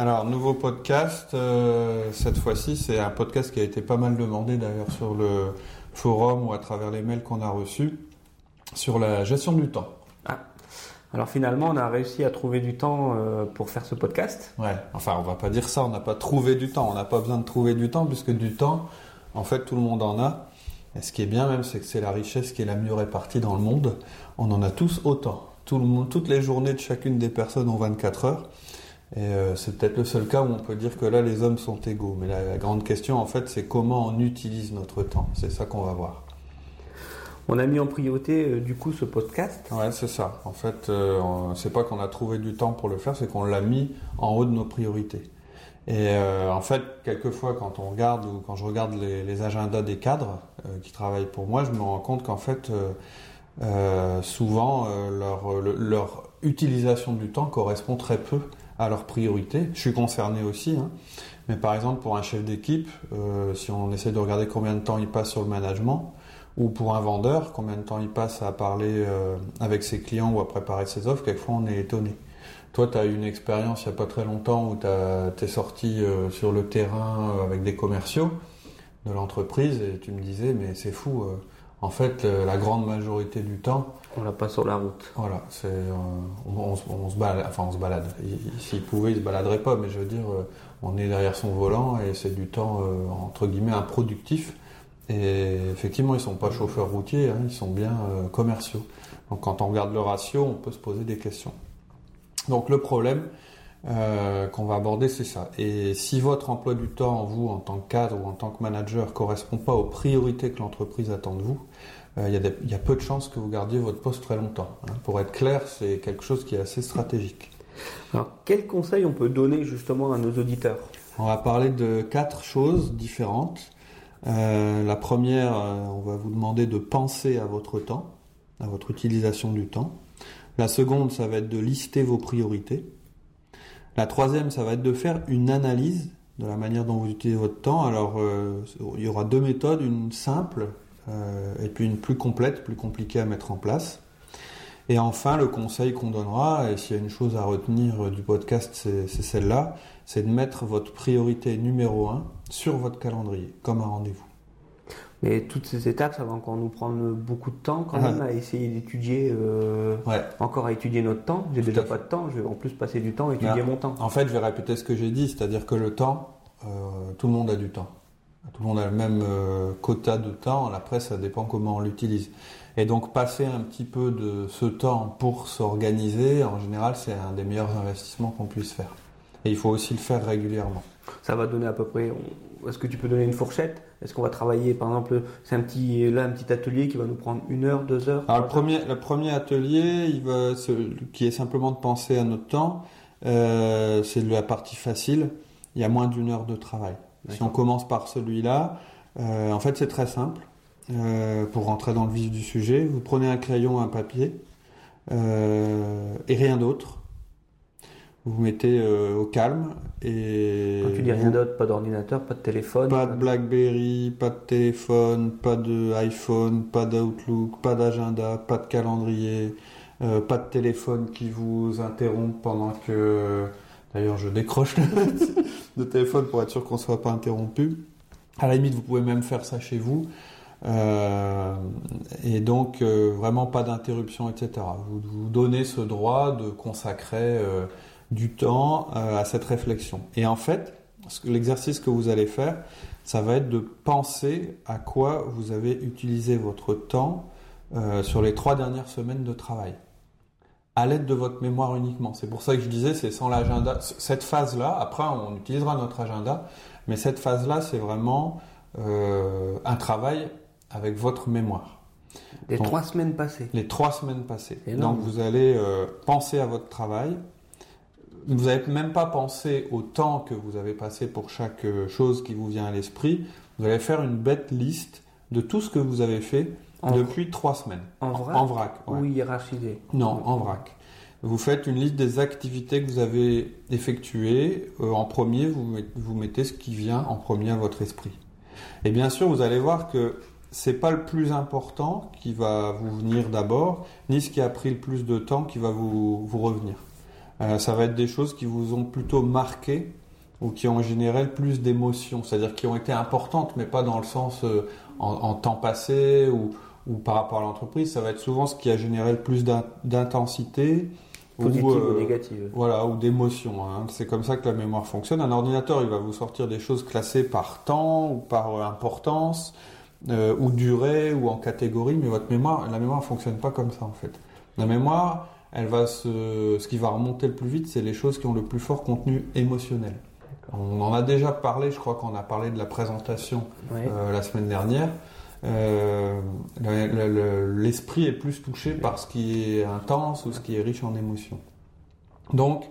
Alors, nouveau podcast. euh, cette fois-ci, c'est un podcast qui a été pas mal demandé d'ailleurs sur le forum ou à travers les mails qu'on a reçus sur la gestion du temps. Alors finalement, on a réussi à trouver du temps euh, pour faire ce podcast. Ouais, enfin, on va pas dire ça, on n'a pas trouvé du temps. On n'a pas besoin de trouver du temps puisque du temps, en fait, tout le monde en a. Et ce qui est bien même, c'est que c'est la richesse qui est la mieux répartie dans le monde. On en a tous autant. Tout le monde, toutes les journées de chacune des personnes ont 24 heures. Et euh, c'est peut-être le seul cas où on peut dire que là, les hommes sont égaux. Mais la, la grande question, en fait, c'est comment on utilise notre temps. C'est ça qu'on va voir. On a mis en priorité euh, du coup ce podcast. Ouais, c'est ça. En fait, euh, c'est pas qu'on a trouvé du temps pour le faire, c'est qu'on l'a mis en haut de nos priorités. Et euh, en fait, quelquefois, quand on regarde ou quand je regarde les, les agendas des cadres euh, qui travaillent pour moi, je me rends compte qu'en fait, souvent, leur, le- leur utilisation du temps correspond très peu à leurs priorités. Je suis concerné aussi, hein. mais par exemple, pour un chef d'équipe, euh, si on essaie de regarder combien de temps il passe sur le management, ou pour un vendeur, combien de temps il passe à parler euh, avec ses clients ou à préparer ses offres, quelquefois on est étonné. Toi, tu as eu une expérience il n'y a pas très longtemps où tu es sorti euh, sur le terrain avec des commerciaux de l'entreprise et tu me disais, mais c'est fou, en fait, euh, la grande majorité du temps, On l'a pas sur la route. voilà, c'est, euh, on, on se- on se balade, enfin on se balade. Il- il- S'il pouvait, il se baladerait pas, mais je veux dire, euh, on est derrière son volant et c'est du temps euh, entre guillemets improductif. Et effectivement, ils sont pas chauffeurs routiers, hein, ils sont bien euh, commerciaux. Donc quand on regarde le ratio, on peut se poser des questions. Donc le problème euh, qu'on va aborder, c'est ça. Et si votre emploi du temps, vous, en tant que cadre ou en tant que manager, correspond pas aux priorités que l'entreprise attend de vous, euh, il y, a y peu de chances que vous gardiez votre poste très longtemps. hein. Pour être clair, c'est quelque chose qui est assez stratégique. Alors quels conseils on peut donner justement à nos auditeurs? On va parler de quatre choses différentes. Euh, la première, euh, on va vous demander de penser à votre temps, à votre utilisation du temps. La seconde, ça va être de lister vos priorités. La troisième, ça va être de faire une analyse de la manière dont vous utilisez votre temps. Alors, euh, il y aura deux méthodes, une simple euh, et puis une plus complète, plus compliquée à mettre en place. Et enfin, le conseil qu'on donnera, et s'il y a une chose à retenir du podcast, c'est c'est celle-là, c'est de mettre votre priorité numéro un sur votre calendrier, comme un rendez-vous. Mais toutes ces étapes, ça va encore nous prendre beaucoup de temps quand Ouais. même à essayer d'étudier, euh, Ouais. encore à étudier notre temps. J'ai déjà pas de temps, je vais en plus passer du temps à étudier Ouais. mon temps. En fait, je vais répéter ce que j'ai dit, c'est-à-dire que le temps, euh, tout le monde a du temps. Tout le monde a le même euh, quota de temps, après ça dépend comment on l'utilise. Et donc passer un petit peu de ce temps pour s'organiser, en général, c'est un des meilleurs investissements qu'on puisse faire. Et il faut aussi le faire régulièrement. Ça va donner à peu près. Est-ce que tu peux donner une fourchette? Est-ce qu'on va travailler, par exemple, c'est un petit là un petit atelier qui va nous prendre une heure, deux heures? Alors le premier, le premier atelier, il va, qui est simplement de penser à notre temps, euh, c'est la partie facile. Il y a moins d'une heure de travail. Si on commence par celui-là, euh, en fait c'est très simple. Euh, pour rentrer dans le vif du sujet, vous prenez un crayon, un papier et rien d'autre. Vous vous mettez euh, au calme et Quand tu dis rien vous- d'autre, pas d'ordinateur, pas de téléphone. pas de BlackBerry, pas de téléphone, pas de iPhone, pas d'Outlook, pas d'agenda, pas de calendrier, euh, pas de téléphone qui vous interrompt pendant que. D'ailleurs, je décroche le, téléphone pour être sûr qu'on ne soit pas interrompu. À la limite, vous pouvez même faire ça chez vous. Euh, et donc, euh, vraiment pas d'interruption, etc. Vous vous donnez ce droit de consacrer euh, du temps euh, à cette réflexion. Et en fait, l'exercice que vous allez faire, ça va être de penser à quoi vous avez utilisé votre temps euh, sur les trois dernières semaines de travail. À l'aide de votre mémoire uniquement. C'est pour ça que je disais, c'est sans l'agenda. Cette phase-là, après, on utilisera notre agenda, mais cette phase-là, c'est vraiment euh, un travail avec votre mémoire. Les trois semaines passées. Les trois semaines passées. Donc vous allez euh, penser à votre travail, vous n'avez même pas pensé au temps que vous avez passé pour chaque euh, chose qui vous vient à l'esprit. Vous allez faire une bête liste de tout ce que vous avez fait En- depuis trois semaines. En vrac En vrac. ouais. ou hiérarchisé Non, en vrac. Vous faites une liste des activités que vous avez effectuées. Euh, en premier, vous, met- vous mettez ce qui vient en premier à votre esprit. Et bien sûr, vous allez voir que c'est pas le plus important qui va vous venir d'abord, ni ce qui a pris le plus de temps qui va vous, vous revenir. Euh, ça va être des choses qui vous ont plutôt marqué ou qui ont généré le plus d'émotions, c'est-à-dire qui ont été importantes, mais pas dans le sens euh, en, en temps passé ou, ou par rapport à l'entreprise. Ça va être souvent ce qui a généré le plus d'in- d'intensité Positive ou, ou, euh, négative voilà, ou d'émotion. hein. C'est comme ça que la mémoire fonctionne. Un ordinateur, il va vous sortir des choses classées par temps ou par euh, importance, euh, ou durée, ou en catégorie, mais votre mémoire, la mémoire fonctionne pas comme ça en fait. La mémoire, elle va se, ce qui va remonter le plus vite, c'est les choses qui ont le plus fort contenu émotionnel. On en a déjà parlé, je crois qu'on a parlé de la présentation euh, la semaine dernière. Euh, le- le- le- L'esprit est plus touché par ce qui est intense ou ce qui est riche en émotions. Donc,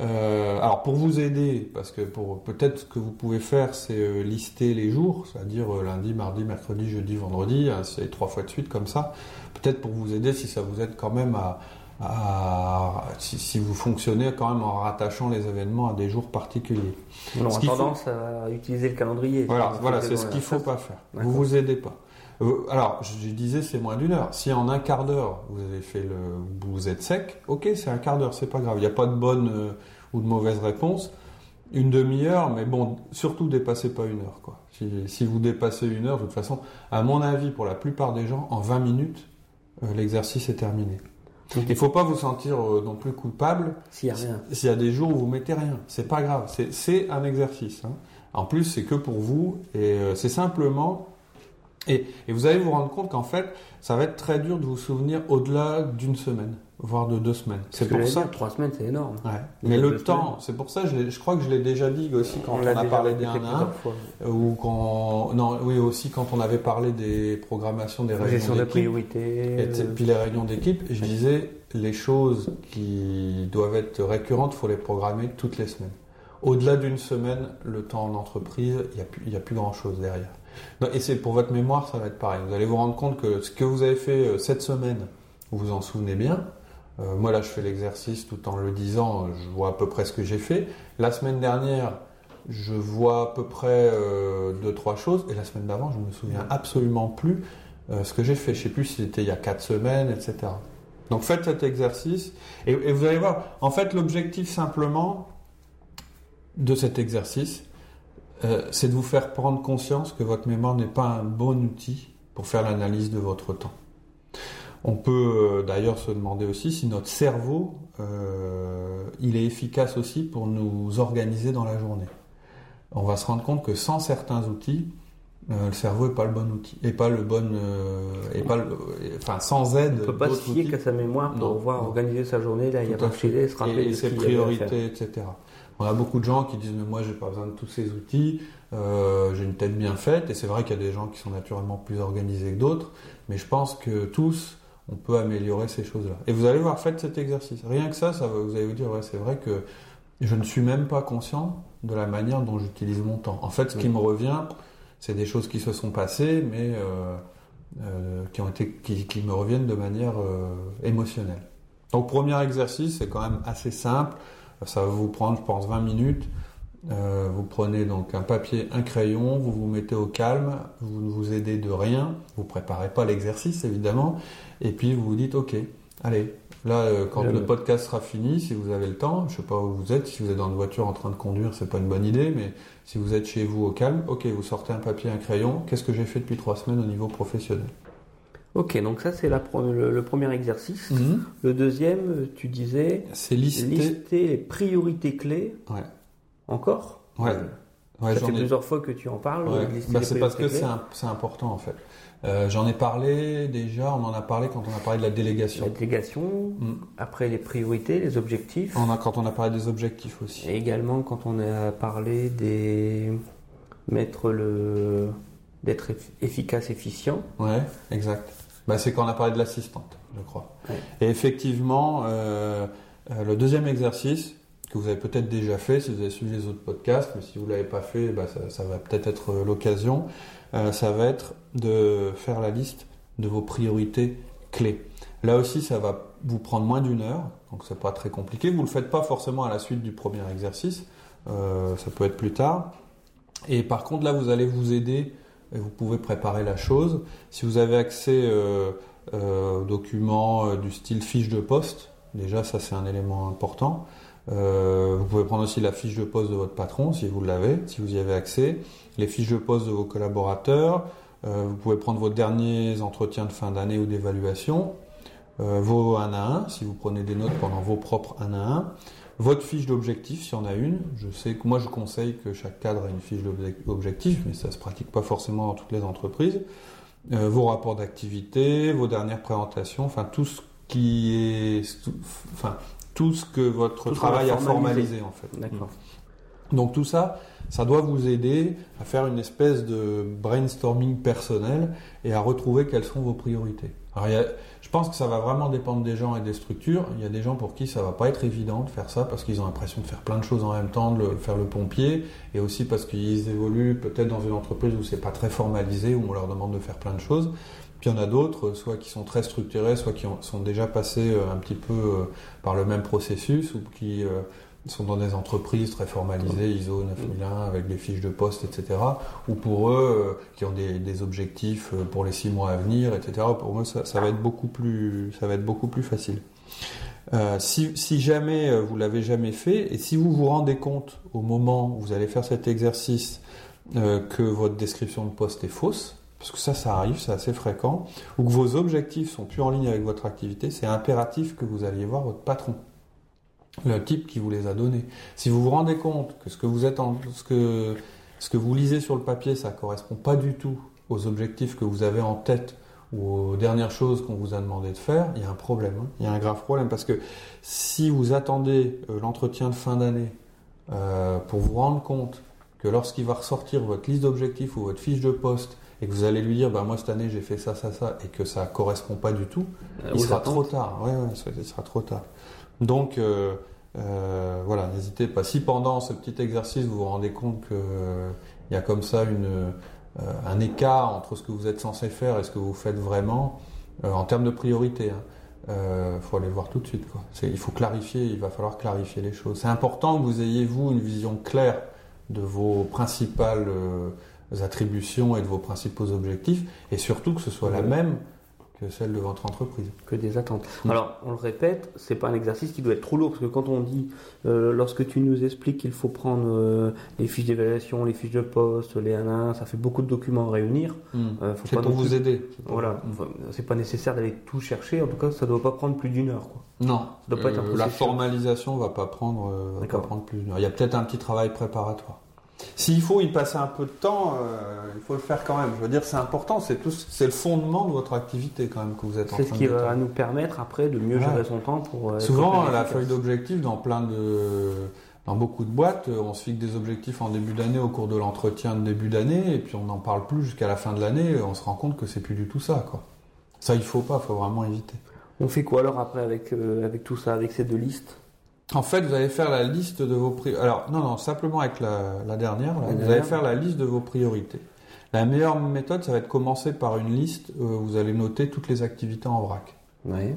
euh, alors pour vous aider, parce que pour peut-être ce que vous pouvez faire, c'est lister les jours, c'est-à-dire lundi, mardi, mercredi, jeudi, vendredi, hein, c'est trois fois de suite comme ça. Peut-être pour vous aider, si ça vous aide quand même à, à- si, si vous fonctionnez quand même en rattachant les événements à des jours particuliers. On faut- tendance à utiliser le calendrier. Voilà, voilà, c'est ce qu'il la- faut pas faire. Vous vous aidez pas. Euh, Alors, je je disais c'est moins d'une heure. Si en un quart d'heure vous avez fait le, vous êtes sec, ok, c'est un quart d'heure, c'est pas grave. Il n'y a pas de bonne euh, ou de mauvaise réponse. Une demi-heure, mais bon, surtout dépassez pas une heure, quoi. Si, si vous dépassez une heure, de toute façon, à mon avis, pour la plupart des gens, en 20 minutes, euh, l'exercice est terminé. Donc, Il faut pas vous sentir euh, non plus coupable S'il n'y a rien. s'il y a des jours où vous mettez rien, c'est pas grave, c'est- un exercice. hein. En plus, c'est que pour vous et euh, c'est simplement. Et, et vous allez vous rendre compte qu'en fait, ça va être très dur de vous souvenir au-delà d'une semaine, voire de deux semaines. C'est pour ça. dire, Trois semaines, c'est énorme. Ouais. Mais le temps, c'est pour ça, je, je crois que je l'ai déjà dit aussi quand on, l'a a parlé des fait 1 à 1, plusieurs fois. ou quand, non, oui aussi quand on avait parlé des programmations des réunions d'équipe. priorités. Et puis les réunions d'équipe, je disais, les choses qui doivent être récurrentes, il faut les programmer toutes les semaines. Au-delà d'une semaine, le temps en entreprise, il n'y a, plus- y a plus grand-chose derrière. Non, Et c'est pour votre mémoire, ça va être pareil. Vous allez vous rendre compte que ce que vous avez fait euh, cette semaine, vous vous en souvenez bien. Euh, moi, là, je fais l'exercice tout en le disant, je vois à peu près ce que j'ai fait. La semaine dernière, je vois à peu près euh, deux, trois choses. Et la semaine d'avant, je me souviens absolument plus euh, ce que j'ai fait. Je sais plus si c'était il y a quatre semaines, etc. Donc faites cet exercice et, vous allez voir. En fait, l'objectif simplement de cet exercice, euh, c'est de vous faire prendre conscience que votre mémoire n'est pas un bon outil pour faire l'analyse de votre temps. On peut euh, d'ailleurs se demander aussi si notre cerveau, euh, il est efficace aussi pour nous organiser dans la journée. On va se rendre compte que sans certains outils, euh, le cerveau n'est pas le bon outil, et pas le bon, euh, et pas le, enfin sans aide. On ne peut pas se fier qu'à sa mémoire pour pouvoir organiser sa journée. Là, il y a pas filer, se rappeler et, et ses priorités, etc. On a beaucoup de gens qui disent mais moi j'ai pas besoin de tous ces outils, euh, j'ai une tête bien faite et c'est vrai qu'il y a des gens qui sont naturellement plus organisés que d'autres, mais je pense que tous on peut améliorer ces choses-là. Et vous allez voir, faites cet exercice. Rien que ça, ça va, vous allez vous dire ouais c'est vrai que je ne suis même pas conscient de la manière dont j'utilise mon temps. En fait, ce qui me revient, c'est des choses qui se sont passées, mais euh, euh, qui ont été, qui, qui me reviennent de manière euh, émotionnelle. Donc, premier exercice, c'est quand même assez simple. Ça va vous prendre, je pense, 20 minutes. Euh, vous prenez donc un papier, un crayon, vous vous mettez au calme, vous ne vous aidez de rien, vous préparez pas l'exercice évidemment, et puis vous vous dites ok, allez, là euh, quand le podcast sera fini, si vous avez le temps, je sais pas où vous êtes, si vous êtes dans une voiture en train de conduire, c'est pas une bonne idée, mais si vous êtes chez vous au calme, ok, vous sortez un papier, un crayon, qu'est-ce que j'ai fait depuis trois semaines au niveau professionnel? Ok, donc ça c'est le, le premier exercice. Le deuxième, tu disais C'est listé. lister les priorités clés. Ouais. Encore Ouais. Euh, Ouais, Ça fait ai- plusieurs fois que tu en parles. Ouais. Bah, c'est parce que c'est important en fait. Euh, J'en ai parlé déjà, on en a parlé quand on a parlé de la délégation. La délégation, Mm. après les priorités, les objectifs. On a, quand on a parlé des objectifs aussi. Et également quand on a parlé des mettre le d'être eff- efficace, efficient. Ouais, exact. Bah, c'est quand on a parlé de l'assistante, je crois. Ouais. Et effectivement, euh, euh, le deuxième exercice, que vous avez peut-être déjà fait si vous avez suivi les autres podcasts, mais si vous ne l'avez pas fait, bah, ça, va peut-être être, l'occasion. ça va être de faire la liste de vos priorités clés. Là aussi, ça va vous prendre moins d'une heure, donc c'est pas très compliqué. Vous ne le faites pas forcément à la suite du premier exercice, ça peut être plus tard. Et par contre, là, vous allez vous aider et vous pouvez préparer la chose. Si vous avez accès euh, euh, aux documents euh, du style fiche de poste, déjà ça c'est un élément important. Vous pouvez prendre aussi la fiche de poste de votre patron si vous l'avez, si vous y avez accès, les fiches de poste de vos collaborateurs. vous pouvez prendre vos derniers entretiens de fin d'année ou d'évaluation, vos 1 à 1 si vous prenez des notes pendant vos propres 1 à 1 votre fiche d'objectif, s'il y en a une. Je sais que moi, je conseille que chaque cadre ait une fiche d'objectif, mais ça ne se pratique pas forcément dans toutes les entreprises. Euh, vos rapports d'activité, vos dernières présentations, enfin tout ce qui est, tout ce que votre travail a formalisé en fait. D'accord. Donc tout ça, ça doit vous aider à faire une espèce de brainstorming personnel et à retrouver quelles sont vos priorités. Alors, je pense que ça va vraiment dépendre des gens et des structures. Il y a des gens pour qui ça va pas être évident de faire ça parce qu'ils ont l'impression de faire plein de choses en même temps, de faire le pompier, et aussi parce qu'ils évoluent peut-être dans une entreprise où c'est pas très formalisé, où on leur demande de faire plein de choses. Puis il y en a d'autres, soit qui sont très structurés, soit qui sont déjà passés euh, un petit peu euh, par le même processus, ou qui euh, sont dans des entreprises très formalisées, ISO 9001, avec des fiches de poste, etc. Ou pour eux, qui ont des, objectifs pour les six mois à venir, etc. Pour eux, ça, va être beaucoup plus, ça va être beaucoup plus facile. Euh, si, si, jamais vous l'avez jamais fait, et si vous vous rendez compte au moment où vous allez faire cet exercice que votre description de poste est fausse, parce que ça, ça arrive, c'est assez fréquent, ou que vos objectifs sont plus en ligne avec votre activité, c'est impératif que vous alliez voir votre patron le type qui vous les a donnés. Si vous vous rendez compte que ce que vous êtes ce que ce que vous lisez sur le papier, ça correspond pas du tout aux objectifs que vous avez en tête ou aux dernières choses qu'on vous a demandé de faire, il y a un problème. Hein. Il y a un grave problème parce que si vous attendez euh, l'entretien de fin d'année euh, pour vous rendre compte que lorsqu'il va ressortir votre liste d'objectifs ou votre fiche de poste et que vous allez lui dire, bah, moi cette année j'ai fait ça, ça, ça, et que ça correspond pas du tout, euh, il sera trop tard. Ouais, ouais, il sera trop tard. Donc euh, euh, voilà, n'hésitez pas. Si pendant ce petit exercice vous vous rendez compte qu'il euh, y a comme ça une, un écart entre ce que vous êtes censé faire et ce que vous faites vraiment, en termes de priorité, il hein, faut aller le voir tout de suite. Quoi. Il faut clarifier, il va falloir clarifier les choses. C'est important que vous ayez, vous, une vision claire de vos principales attributions et de vos principaux objectifs, et surtout que ce soit la même que celle de votre entreprise. Que des attentes. Mm. Alors, on le répète, c'est pas un exercice qui doit être trop lourd, parce que quand on dit, euh, lorsque tu nous expliques qu'il faut prendre euh, les fiches d'évaluation, les fiches de poste, les 1 1, ça fait beaucoup de documents à réunir. Mm. Euh, c'est pour vous aider. Voilà, mm. c'est pas nécessaire d'aller tout chercher, en tout cas, ça doit pas prendre plus d'une heure. Quoi. Non, ça doit pas être la formalisation va pas prendre, va pas prendre plus d'une heure. Il y a peut-être un petit travail préparatoire. S'il faut y passer un peu de temps, euh, il faut le faire quand même. Je veux dire, c'est important, c'est tout, c'est le fondement de votre activité quand même que vous êtes en train de C'est ce qui va nous permettre après de mieux gérer son temps pour. Euh, Souvent, la feuille d'objectif dans plein de, dans beaucoup de boîtes, euh, on se fixe des objectifs en début d'année au cours de l'entretien de début d'année, et puis on n'en parle plus jusqu'à la fin de l'année. On se rend compte que c'est plus du tout ça, quoi. Ça, il faut pas, il faut vraiment éviter. On fait quoi alors après avec avec tout ça, avec ces deux listes? En fait, vous allez faire la liste de vos priorités. Alors, non, non, simplement avec la, dernière, vous allez faire la liste de vos priorités. La meilleure méthode, ça va être commencer par une liste où vous allez noter toutes les activités en vrac. Oui.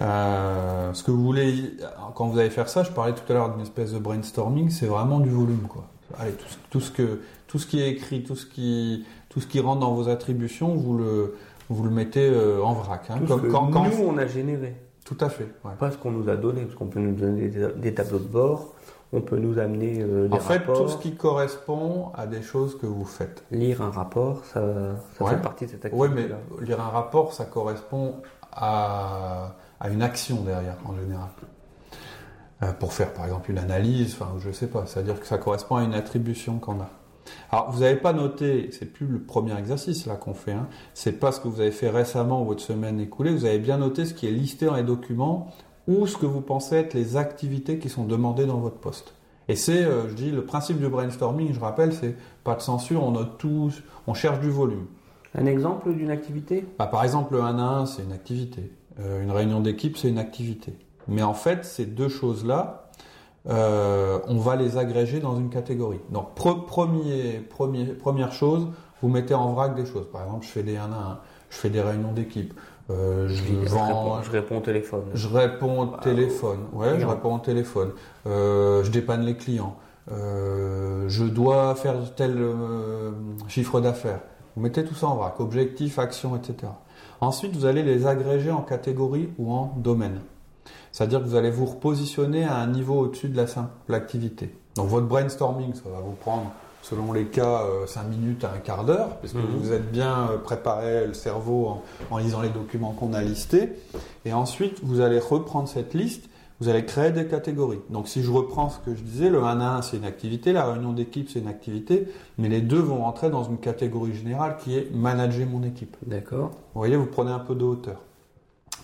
Euh, ce que vous voulez, quand vous allez faire ça, je parlais tout à l'heure d'une espèce de brainstorming, c'est vraiment du volume, quoi. Allez, tout, ce que, tout ce qui est écrit, tout ce qui, tout ce qui rentre dans vos attributions, vous le, vous le mettez euh, en vrac. Hein. Comme, quand, nous, on a généré. Tout à fait. Pas ce qu'on nous a donné, parce qu'on peut nous donner des, tableaux de bord, on peut nous amener euh, des en fait, tout ce qui correspond à des choses que vous faites. Lire un rapport, ça, fait partie de cette activité. Oui, mais lire un rapport, ça correspond à, à une action derrière, en général. Euh, pour faire, par exemple, une analyse, enfin, je sais pas. C'est-à-dire que ça correspond à une attribution qu'on a. Alors, vous n'avez pas noté, c'est plus le premier exercice là qu'on fait, hein, c'est pas ce que vous avez fait récemment ou votre semaine écoulée, vous avez bien noté ce qui est listé dans les documents ou ce que vous pensez être les activités qui sont demandées dans votre poste. Et c'est, euh, je dis, le principe du brainstorming, je rappelle, c'est pas de censure, on note tout, on cherche du volume. Un exemple d'une activité? Bah, Par exemple, le 1 à 1, c'est une activité. Euh, une réunion d'équipe, c'est une activité. Mais en fait, ces deux choses-là, euh, on va les agréger dans une catégorie. Donc premier, premier, première chose, vous mettez en vrac des choses. Par exemple, je fais des 1 à 1, je fais des réunions d'équipe. Euh, je, vends, je, réponds, au téléphone. Je réponds au ah, téléphone. Ouais, je réponds au téléphone. Euh, je dépanne les clients. Je dois faire tel chiffre d'affaires. Vous mettez tout ça en vrac, objectif, action, etc. Ensuite, vous allez les agréger en catégorie ou en domaine. C'est-à-dire que vous allez vous repositionner à un niveau au-dessus de la simple activité. Donc votre brainstorming, ça va vous prendre, selon les cas, 5 euh, minutes à un quart d'heure, parce que mhm. vous êtes bien euh, préparé le cerveau en, lisant les documents qu'on a listés. Et ensuite, vous allez reprendre cette liste, vous allez créer des catégories. Donc si je reprends ce que je disais, le 1 à 1 c'est une activité, la réunion d'équipe c'est une activité, mais les deux vont rentrer dans une catégorie générale qui est manager mon équipe. D'accord. Vous voyez, vous prenez un peu de hauteur.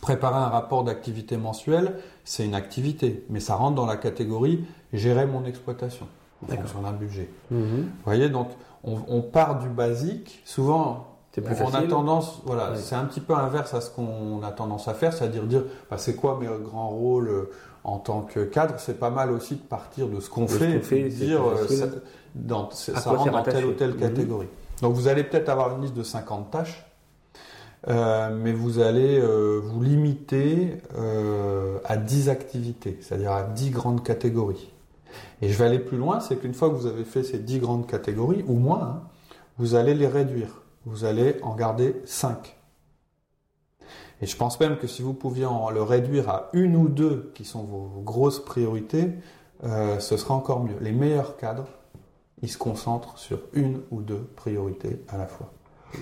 Préparer un rapport d'activité mensuelle, c'est une activité, mais ça rentre dans la catégorie gérer mon exploitation en fonction d'un budget. Mhm. Vous voyez, donc on, part du basique. Souvent, plus on a tendance, voilà, c'est un petit peu inverse à ce qu'on a tendance à faire, c'est-à-dire dire, bah, c'est quoi mes grands rôles euh, en tant que cadre? C'est pas mal aussi de partir de ce qu'on fait, et dire, euh, ça, dans, ça rentre dans telle ou telle mhm. catégorie. Donc vous allez peut-être avoir une liste de 50 tâches euh, mais vous allez euh, vous limiter euh, à 10 activités, c'est-à-dire à 10 grandes catégories. Et je vais aller plus loin, c'est qu'une fois que vous avez fait ces 10 grandes catégories, ou moins, hein, vous allez les réduire. Vous allez en garder 5. Et je pense même que si vous pouviez en le réduire à une ou deux qui sont vos grosses priorités, ce sera encore mieux. Les meilleurs cadres, ils se concentrent sur une ou deux priorités à la fois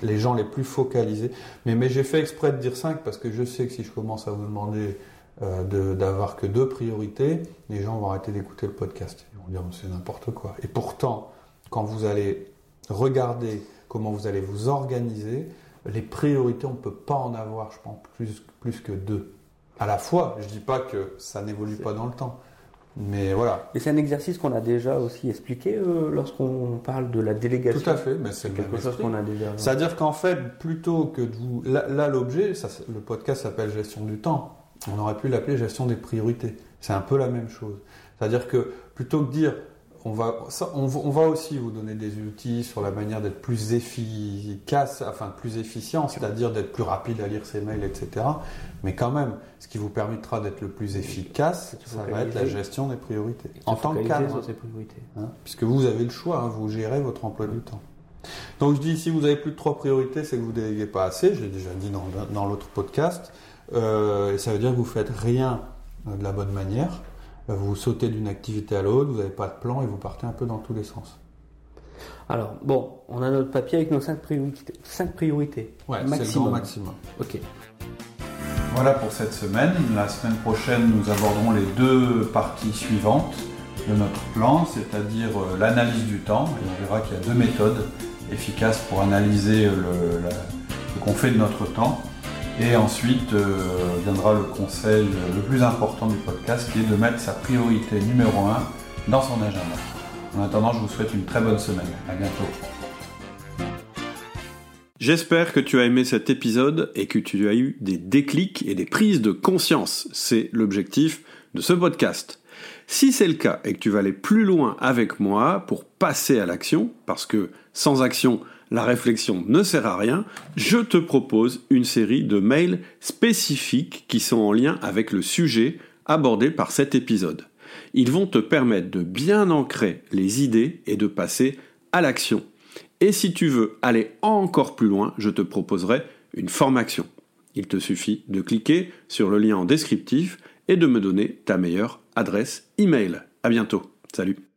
les gens les plus focalisés. Mais, mais j'ai fait exprès de dire 5 parce que je sais que si je commence à vous demander euh, d'avoir que deux priorités, les gens vont arrêter d'écouter le podcast. Ils vont dire c'est n'importe quoi. Et pourtant, quand vous allez regarder comment vous allez vous organiser, les priorités, on ne peut pas en avoir, je pense, plus, plus que deux. À la fois, je ne dis pas que ça n'évolue pas dans le temps. Mais voilà. Et c'est un exercice qu'on a déjà aussi expliqué euh, lorsqu'on parle de la délégation. Tout à fait, mais c'est quelque chose qu'on a déjà. C'est-à-dire qu'en fait, plutôt que de vous. Là, l'objet, le podcast s'appelle gestion du temps. On aurait pu l'appeler gestion des priorités. C'est un peu la même chose. C'est-à-dire que plutôt que de dire on va, on, va aussi vous donner des outils sur la manière d'être plus efficace, enfin plus efficient, c'est-à-dire d'être plus rapide à lire ses mails, etc. Mais quand même, ce qui vous permettra d'être le plus efficace, ça va être la gestion des priorités. En tant que cadre, priorités. Hein, puisque vous avez le choix, hein, vous gérez votre emploi du temps. Donc je dis, si vous avez plus de trois priorités, c'est que vous ne déléguez pas assez. Je l'ai déjà dit dans, l'autre podcast. Euh, et ça veut dire que vous faites rien de la bonne manière. Euh, vous sautez d'une activité à l'autre, vous n'avez pas de plan et vous partez un peu dans tous les sens. Alors, bon, on a notre papier avec nos 5 priorités. 5 priorités. Ouais, c'est le grand maximum. Ok. Voilà pour cette semaine. La semaine prochaine, nous aborderons les deux parties suivantes de notre plan, c'est-à-dire euh, l'analyse du temps. Et on verra qu'il y a deux méthodes efficaces pour analyser le, ce qu'on fait de notre temps. Et ensuite euh, viendra le conseil le plus important du podcast qui est de mettre sa priorité numéro 1 dans son agenda. En attendant, je vous souhaite une très bonne semaine. À bientôt. J'espère que tu as aimé cet épisode et que tu as eu des déclics et des prises de conscience. C'est l'objectif de ce podcast. Si c'est le cas et que tu vas aller plus loin avec moi pour passer à l'action, parce que sans action, la réflexion ne sert à rien, je te propose une série de mails spécifiques qui sont en lien avec le sujet abordé par cet épisode. Ils vont te permettre de bien ancrer les idées et de passer à l'action. Et si tu veux aller encore plus loin, je te proposerai une formation. Il te suffit de cliquer sur le lien en descriptif et de me donner ta meilleure adresse email. À bientôt. Salut.